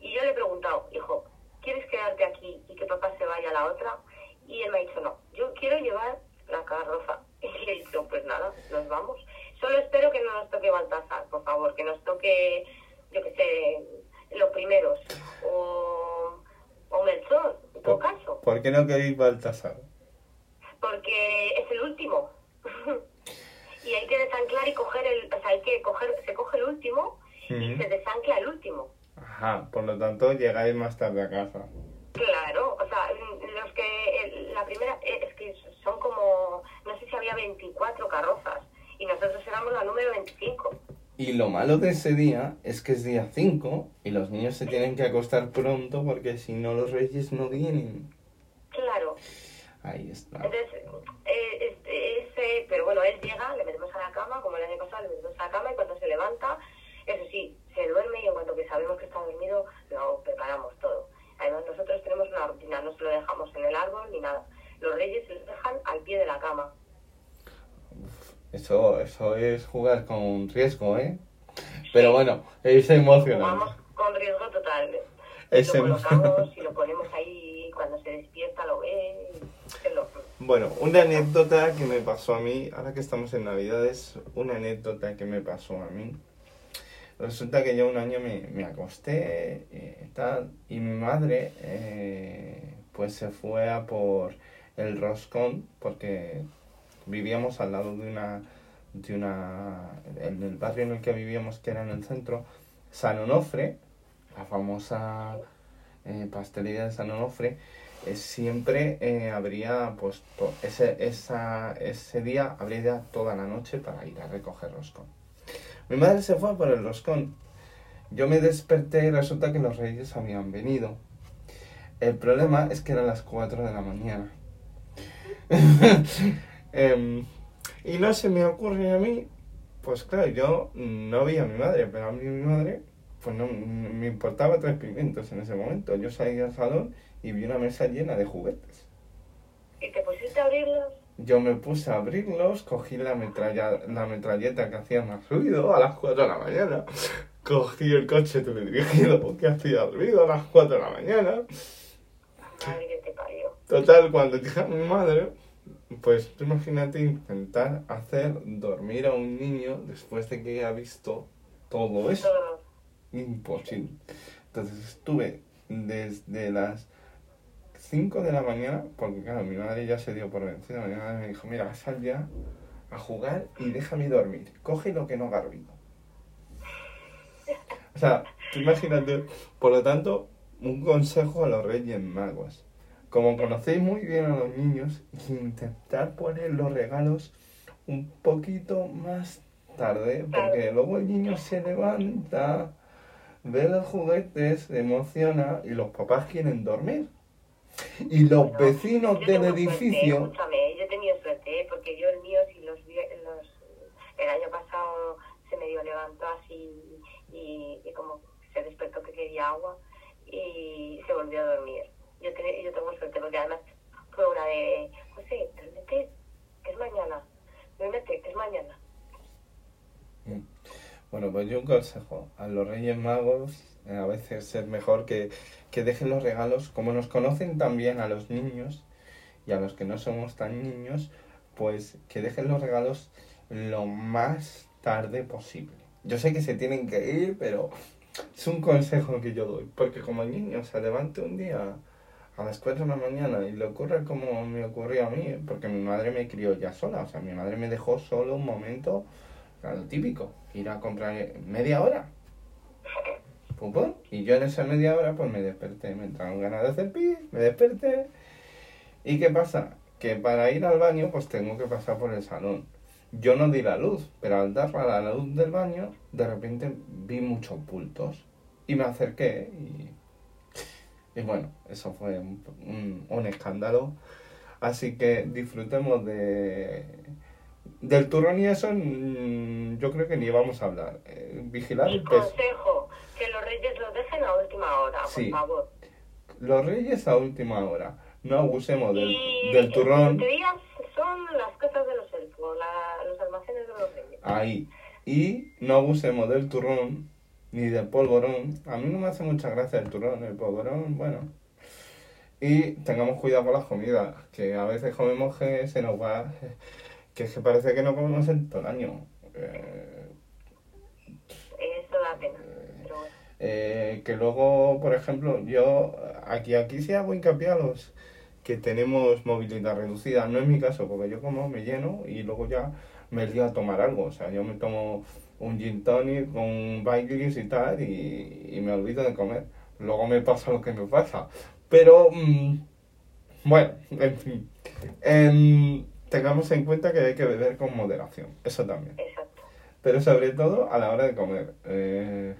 Y yo le he preguntado, hijo, ¿quieres quedarte aquí y que papá se vaya a la otra? Y él me ha dicho, no, yo quiero llevar la carroza. Y le he dicho, pues nada, nos vamos. Solo espero que no nos toque Baltasar, por favor, que nos toque, yo qué sé, los primeros. O, o Melchor, en todo ¿Por, caso por qué no queréis Baltasar? porque es el último. y hay que desanclar y coger el, o sea, hay que coger, se coge el último y se desancla el último. Ajá, por lo tanto llegáis más tarde a casa. Claro, o sea, los que, la primera, eh, es que son como, no sé si había 24 carrozas y nosotros éramos la número 25. Y lo malo de ese día es que es día 5 y los niños se tienen que acostar pronto porque si no los reyes no vienen. Claro, Ahí está. entonces, eh, este, ese, pero bueno, él llega, le metemos a la cama, como el año pasado, le metemos a la cama y cuando se levanta, eso sí, se duerme y en cuanto que sabemos que está dormido, lo preparamos todo. Además, nosotros tenemos una rutina, no se lo dejamos en el árbol ni nada. Los reyes se los dejan al pie de la cama. Eso, eso es jugar con riesgo, ¿eh? Pero bueno, es emocionante. Jugamos con riesgo total. Es lo emocionante. colocamos y lo ponemos ahí, cuando se despierta lo ve. y lo- Bueno, una anécdota que me pasó a mí, ahora que estamos en Navidades, una anécdota que me pasó a mí. Resulta que yo un año me, me acosté eh, tal, y mi madre eh, pues se fue a por el roscón porque vivíamos al lado de una, de una, en el barrio en el que vivíamos que era en el centro, San Onofre, la famosa eh, pastelería de San Onofre, eh, siempre eh, habría pues ese, esa, ese día habría toda la noche para ir a recoger roscón. Mi madre se fue por el roscón. Yo me desperté y resulta que los reyes habían venido. El problema es que eran las 4 de la mañana. Em, Y no se me ocurre a mí, pues claro, yo no vi a mi madre, pero a mí mi madre, pues no me importaba tres pimientos en ese momento. Yo salí al salón y vi una mesa llena de juguetes. ¿Y te pusiste a abrirlos? Yo me puse a abrirlos, cogí la, metralla, la metralleta que hacía más ruido a las 4 de la mañana, cogí el coche teledirigido que hacía ruido a las 4 de la mañana. Madre que te parió. Total, cuando dije a mi madre, pues tú imagínate intentar hacer dormir a un niño después de que ha visto todo eso. Imposible. Entonces estuve desde las 5 de la mañana, porque claro, mi madre ya se dio por vencida. Mi madre me dijo, mira, sal ya a jugar y déjame dormir. Coge lo que no haga ruido. O sea, tú imagínate, por lo tanto, un consejo a los Reyes Magos. Como conocéis muy bien a los niños, intentar poner los regalos un poquito más tarde, porque luego el niño se levanta, ve los juguetes, se emociona y los papás quieren dormir. Y los vecinos del edificio... Suerte, escúchame, yo he tenido suerte, ¿eh? porque yo el mío, si los, los el año pasado se medio levantó así y, y como se despertó que quería agua y se volvió a dormir. Yo, te- yo tengo suerte porque además fue una de, José, duérmete, que es mañana, duérmete, que es mañana. Bueno, pues yo un consejo a los Reyes Magos, eh, a veces es mejor que, que dejen los regalos, como nos conocen también a los niños y a los que no somos tan niños, pues que dejen los regalos lo más tarde posible. Yo sé que se tienen que ir, pero es un consejo que yo doy, porque como el niño se levante un día a las 4 de la mañana y le ocurre como me ocurrió a mí, porque mi madre me crió ya sola, o sea, mi madre me dejó solo un momento típico, ir a comprar media hora. Y yo en esa media hora pues me desperté, me entraron ganas de hacer pis, me desperté. ¿Y qué pasa? Que para ir al baño pues tengo que pasar por el salón. Yo no di la luz, pero al dar la luz del baño, de repente vi muchos bultos. Y me acerqué y, y bueno, eso fue un, un- un escándalo. Así que disfrutemos de, del turrón y eso, mm, yo creo que ni vamos a hablar. Eh, vigilar el consejo, que los reyes los dejen a última hora, por favor. Los reyes a última hora. No abusemos del, Y del turrón. son las casas de los elfos, la- los almacenes de los reyes. Ahí. Y no abusemos del turrón ni del polvorón. A mí no me hace mucha gracia el turrón, el polvorón, bueno. Y tengamos cuidado con las comidas, que a veces comemos que se nos va, que es que parece que no comemos en todo el año. Eh, Eso da pena. Pero bueno. Eh, que luego, por ejemplo, yo aquí, aquí sí hago hincapié a los que tenemos movilidad reducida. No es mi caso, porque yo como me lleno y luego ya me lío a tomar algo. O sea, yo me tomo un gin tonic con un Baileys y tal y, y me olvido de comer. Luego me pasa lo que me pasa. Pero, mm, bueno, en fin. Em, tengamos en cuenta que hay que beber con moderación. Eso también. Exacto. Pero sobre todo a la hora de comer. Eh,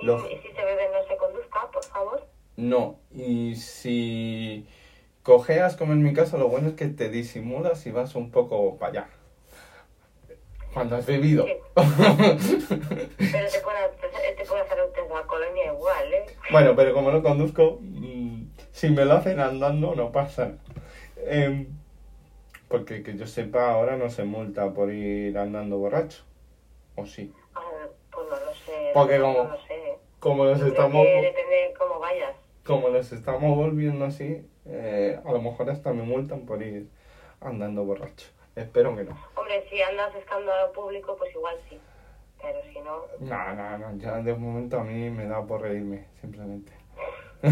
Y, Los- y si se bebe no se conduzca, por favor. No, y si cojeas como en mi caso, lo bueno es que te disimulas y vas un poco para allá. Cuando has bebido. Sí. Pero te puede, te puede hacer un test de la colonia igual, ¿eh? bueno, pero como no conduzco, mm, si me lo hacen andando no pasa. Em, porque que yo sepa, ahora no se multa por ir andando borracho. ¿O sí? Ah, pues no lo sé. Porque no, como- lo sé. Como creo estamos, depende de cómo vayas. como nos estamos volviendo así, eh, a lo mejor hasta me multan por ir andando borracho. Espero que no. Hombre, si andas escándalo público, pues igual sí. Pero si no, No, no, no, ya de momento a mí me da por reírme, simplemente. tú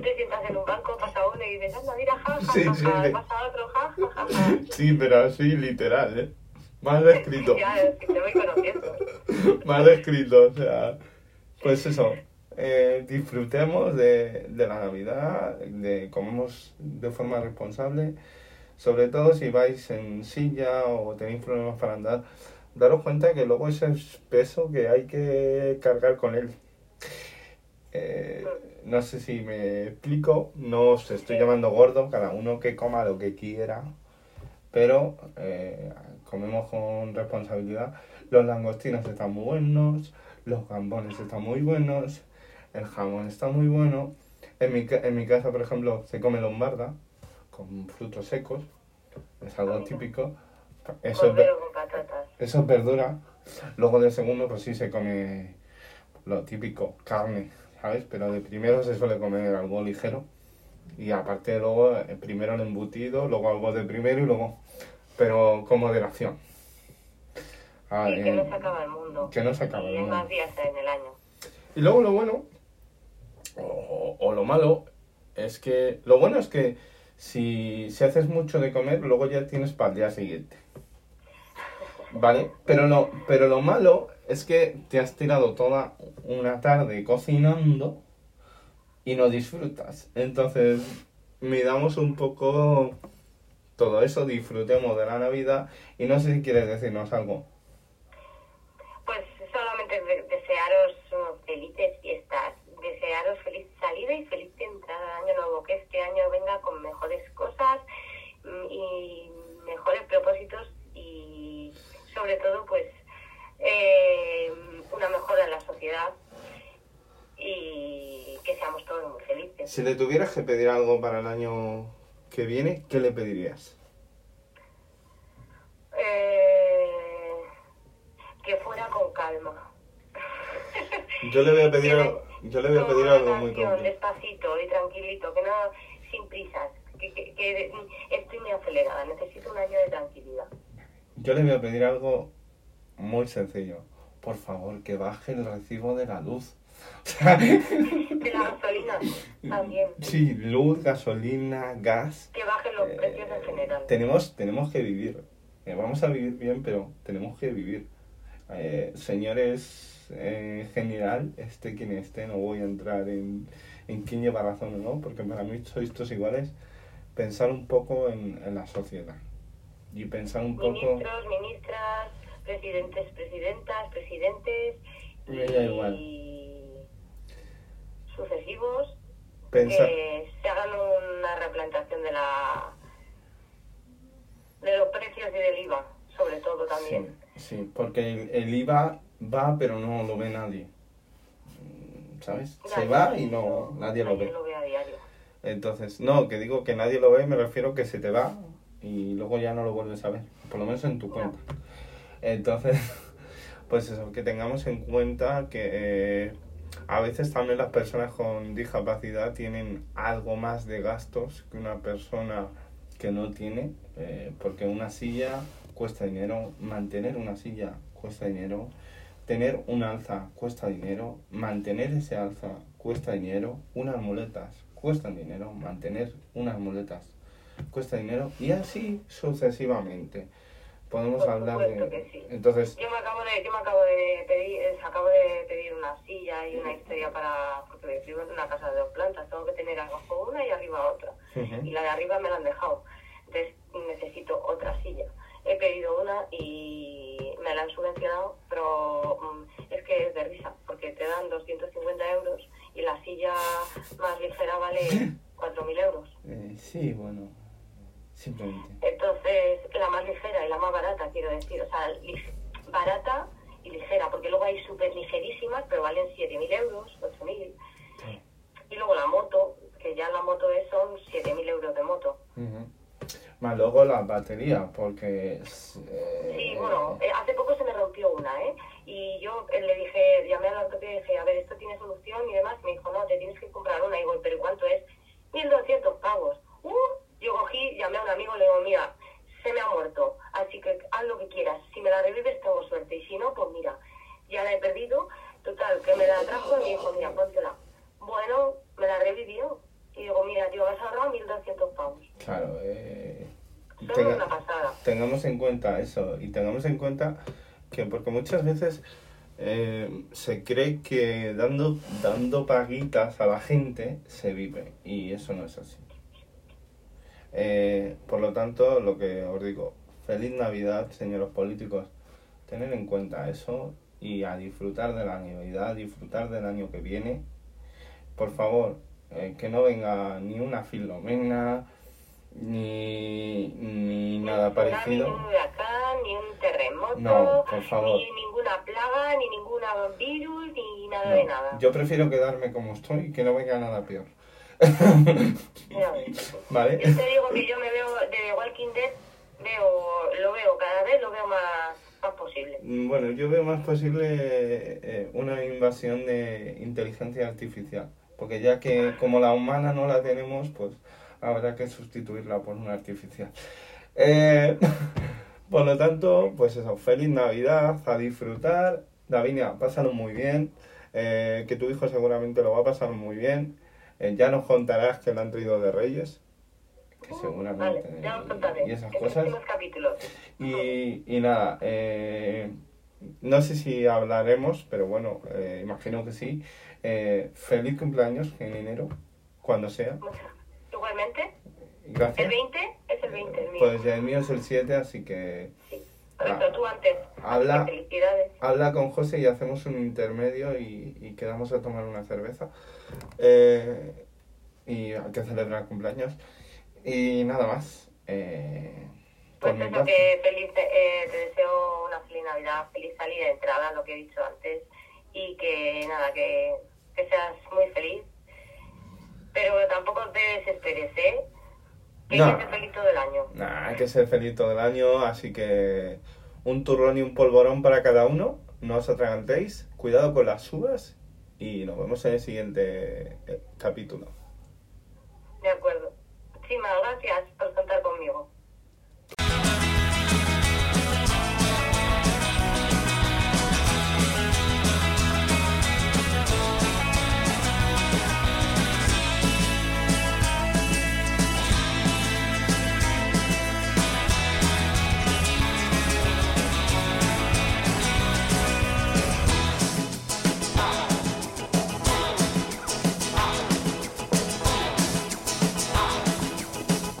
te sientas en un banco, pasa uno y dices, anda, mira, ja, ja, Sí, ja, sí, ja, sí. pasa otro, ja, ja, ja, ja. Sí, pero así literal, ¿eh? Mal escrito, Ya, es que te voy conociendo. mal escrito, o sea, pues eso, eh, disfrutemos de, de la Navidad, de comemos de forma responsable, sobre todo si vais en silla o tenéis problemas para andar, daros cuenta que luego ese es peso que hay que cargar con él. Eh, no sé si me explico, no os estoy llamando gordo, cada uno que coma lo que quiera, pero eh, comemos con responsabilidad. Los langostinos están muy buenos, los gambones están muy buenos, el jamón está muy bueno. En mi, en mi casa, por ejemplo, se come lombarda con frutos secos, es algo típico. Eso es, eso es verdura. Luego de segundo, pues sí se come lo típico, carne, ¿sabes? Pero de primero se suele comer algo ligero. Y aparte luego, eh, primero el embutido, luego algo de primero y luego... Pero con moderación. Ah, Y que eh, no se acaba el mundo. que no se acaba Y el hay mundo. más días en el año. Y luego lo bueno, o, o lo malo, es que... Lo bueno es que si, si haces mucho de comer, luego ya tienes para el día siguiente. ¿Vale? Pero lo, pero lo malo es que te has tirado toda una tarde cocinando y no disfrutas. Entonces, midamos un poco todo eso, disfrutemos de la Navidad y no sé si quieres decirnos algo. Pues solamente de- desearos uh, felices fiestas, desearos feliz salida y feliz entrada al año nuevo, que este año venga con mejores cosas mm, y mejores propósitos y sobre todo pues eh, una mejora en la sociedad y que seamos todos muy felices. Si le tuvieras que pedir algo para el año que viene, ¿qué le pedirías? Eh, que fuera con calma. Yo le voy a pedir Que algo, yo le voy a pedir algo muy concreto. Despacito y tranquilito, que no sin prisas. Que, que, que estoy muy acelerada, necesito un año de tranquilidad. Yo le voy a pedir algo muy sencillo. Por favor, que baje el recibo de la luz. De la gasolina también, sí, luz, gasolina, gas. que bajen los Eh, precios en general. Tenemos, tenemos que vivir. Eh, vamos a vivir bien, pero tenemos que vivir. Eh, señores, eh, en general, este quien esté, no voy a entrar en, en quién lleva razón o no, porque para mí sois todos iguales. Pensar un poco en, en la sociedad. Y pensar un poco... Ministros, ministras, presidentes, presidentas, presidentes igual. y sucesivos Pensar... que se hagan una replantación de la de los precios y del IVA, sobre todo Sí, también. sí, porque el, el IVA va, pero no lo ve nadie. Mm, ¿Sabes? Se va y no nadie lo ve. lo ve a diario. Entonces, no, que digo que nadie lo ve, me refiero que se te va y luego ya no lo vuelves a ver, por lo menos en tu cuenta. Entonces, pues eso, que tengamos en cuenta que eh, a veces también las personas con discapacidad tienen algo más de gastos que una persona que no tiene, eh, porque una silla cuesta dinero, mantener una silla cuesta dinero, tener un alza cuesta dinero, mantener ese alza cuesta dinero, unas muletas cuestan dinero, mantener unas muletas cuesta dinero y así sucesivamente. Podemos Por hablar de... sí. Entonces, Yo me acabo de, yo me acabo de pedir, eh, acabo de pedir una silla y una historia para, porque vivo en una casa de dos plantas, tengo que tener abajo una y arriba otra. y la de arriba me la han dejado. Entonces necesito otra silla. He pedido una y me la han subvencionado, pero mm, es que es de risa, porque te dan 250 euros y la silla más ligera vale 4.000 euros. eh, sí, bueno, simplemente. Entonces, la más ligera y la más barata, quiero decir, o sea, barata y ligera, porque luego hay súper ligerísimas, pero valen 7.000 euros, 8.000. Sí. Y luego la moto, que ya la moto es, son 7.000 euros de moto. Ujú. Más luego la batería, porque... eh, Sí, bueno, eh, hace poco se me rompió una, ¿eh? Y yo eh, le dije, llamé a la ortopedia y dije, a ver, ¿esto tiene solución y demás? Me dijo, no, te tienes que comprar una. Y digo, ¿pero cuánto es? 1.200 pavos. Uh, yo cogí, llamé a un amigo y le digo, mira, se me ha muerto, así que haz lo que quieras. Si me la revives, tengo suerte. Y si no, pues mira, ya la he perdido. Total, que me la trajo y me dijo, mira, póntela. Bueno, me la revivió. Y digo, mira, tío, has ahorrado 1.200 pavos. Claro, eh, tenga- una pasada. tengamos en cuenta eso y tengamos en cuenta que porque muchas veces eh, se cree que dando, dando paguitas a la gente se vive y eso no es así. Eh, por lo tanto, lo que os digo, feliz Navidad, señores políticos, tener en cuenta eso y a disfrutar de la Navidad, a disfrutar del año que viene. Por favor, eh, que no venga ni una filomena, ni, ni nada Ni parecido. Ni un huracán, ni un terremoto, No, por favor. ni ninguna plaga, ni ningún virus, ni nada No, de nada. Yo prefiero quedarme como estoy y que no venga nada peor. ¿Vale? Yo te digo que yo me veo de Walking Dead, veo, lo veo cada vez, lo veo más, más posible. Mm, Bueno, yo veo más posible eh, una invasión de inteligencia artificial, porque ya que como la humana no la tenemos, pues habrá que sustituirla por una artificial. Eh, por lo tanto, pues eso, feliz Navidad, a disfrutar. Davinia, pásalo muy bien, eh, que tu hijo seguramente lo va a pasar muy bien. Eh, ya nos contarás que lo han traído de Reyes, que Uh, seguramente... Vale, ya contaré. y esas en cosas. capítulos. Y, y nada, no sé si hablaremos, pero bueno, imagino que sí. Feliz cumpleaños en enero, cuando sea. Muchas- El Gracias. 20 es el 20, el mío. Pues ya el mío es el 7, así que Sí. Correcto, Ah. tú antes. Habla. Felicidades. habla con José y hacemos un intermedio y, y quedamos a tomar una cerveza. Eh, y hay que celebrar cumpleaños. Y nada más. Eh, Pues eso, que feliz, eh, te deseo una feliz Navidad, feliz salida de entrada, lo que he dicho antes, y que nada, que, que seas muy feliz, pero tampoco te desesperes, ¿eh? Que No. hay que ser feliz todo el año. Nah, hay que ser feliz todo el año, así que un turrón y un polvorón para cada uno. No os atragantéis, cuidado con las uvas y nos vemos en el siguiente eh, capítulo. De acuerdo. Muchísimas gracias por contar conmigo.